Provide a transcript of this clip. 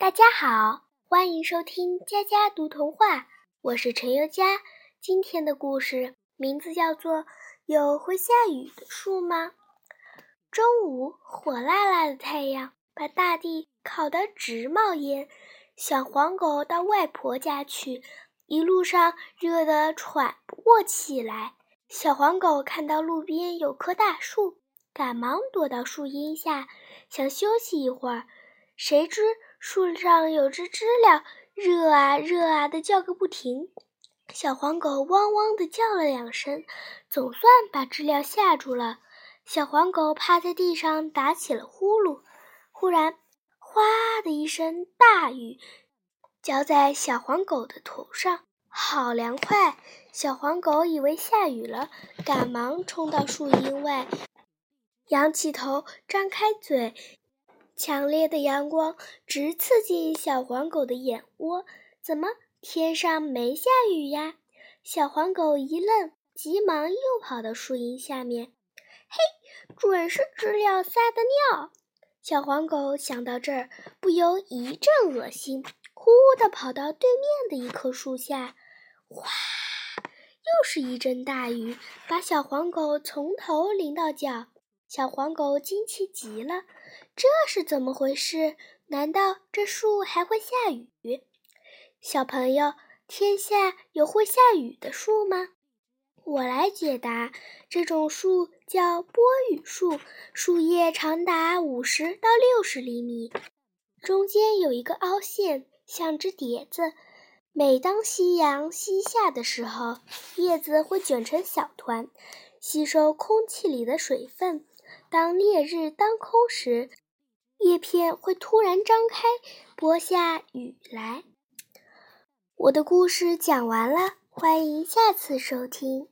大家好，欢迎收听佳佳读童话，我是陈优佳。今天的故事名字叫做《有会下雨的树吗》。中午，火辣辣的太阳把大地烤得直冒烟。小黄狗到外婆家去，一路上热得喘不过气来。小黄狗看到路边有棵大树，赶忙躲到树荫下，想休息一会儿。谁知树上有只知了，热啊热啊的叫个不停。小黄狗汪汪的叫了两声，总算把知了吓住了。小黄狗趴在地上打起了呼噜。忽然，哗的一声，大雨浇在小黄狗的头上，好凉快！小黄狗以为下雨了，赶忙冲到树荫外，仰起头，张开嘴。强烈的阳光直刺进小黄狗的眼窝，怎么天上没下雨呀？小黄狗一愣，急忙又跑到树荫下面。嘿，准是知了撒的尿！小黄狗想到这儿，不由一阵恶心，呼呼地跑到对面的一棵树下。哗，又是一阵大雨，把小黄狗从头淋到脚。小黄狗惊奇极了，这是怎么回事？难道这树还会下雨？小朋友，天下有会下雨的树吗？我来解答。这种树叫波雨树，树叶长达五十到六十厘米，中间有一个凹陷，像只碟子。每当夕阳西下的时候，叶子会卷成小团，吸收空气里的水分。当烈日当空时，叶片会突然张开，播下雨来。我的故事讲完了，欢迎下次收听。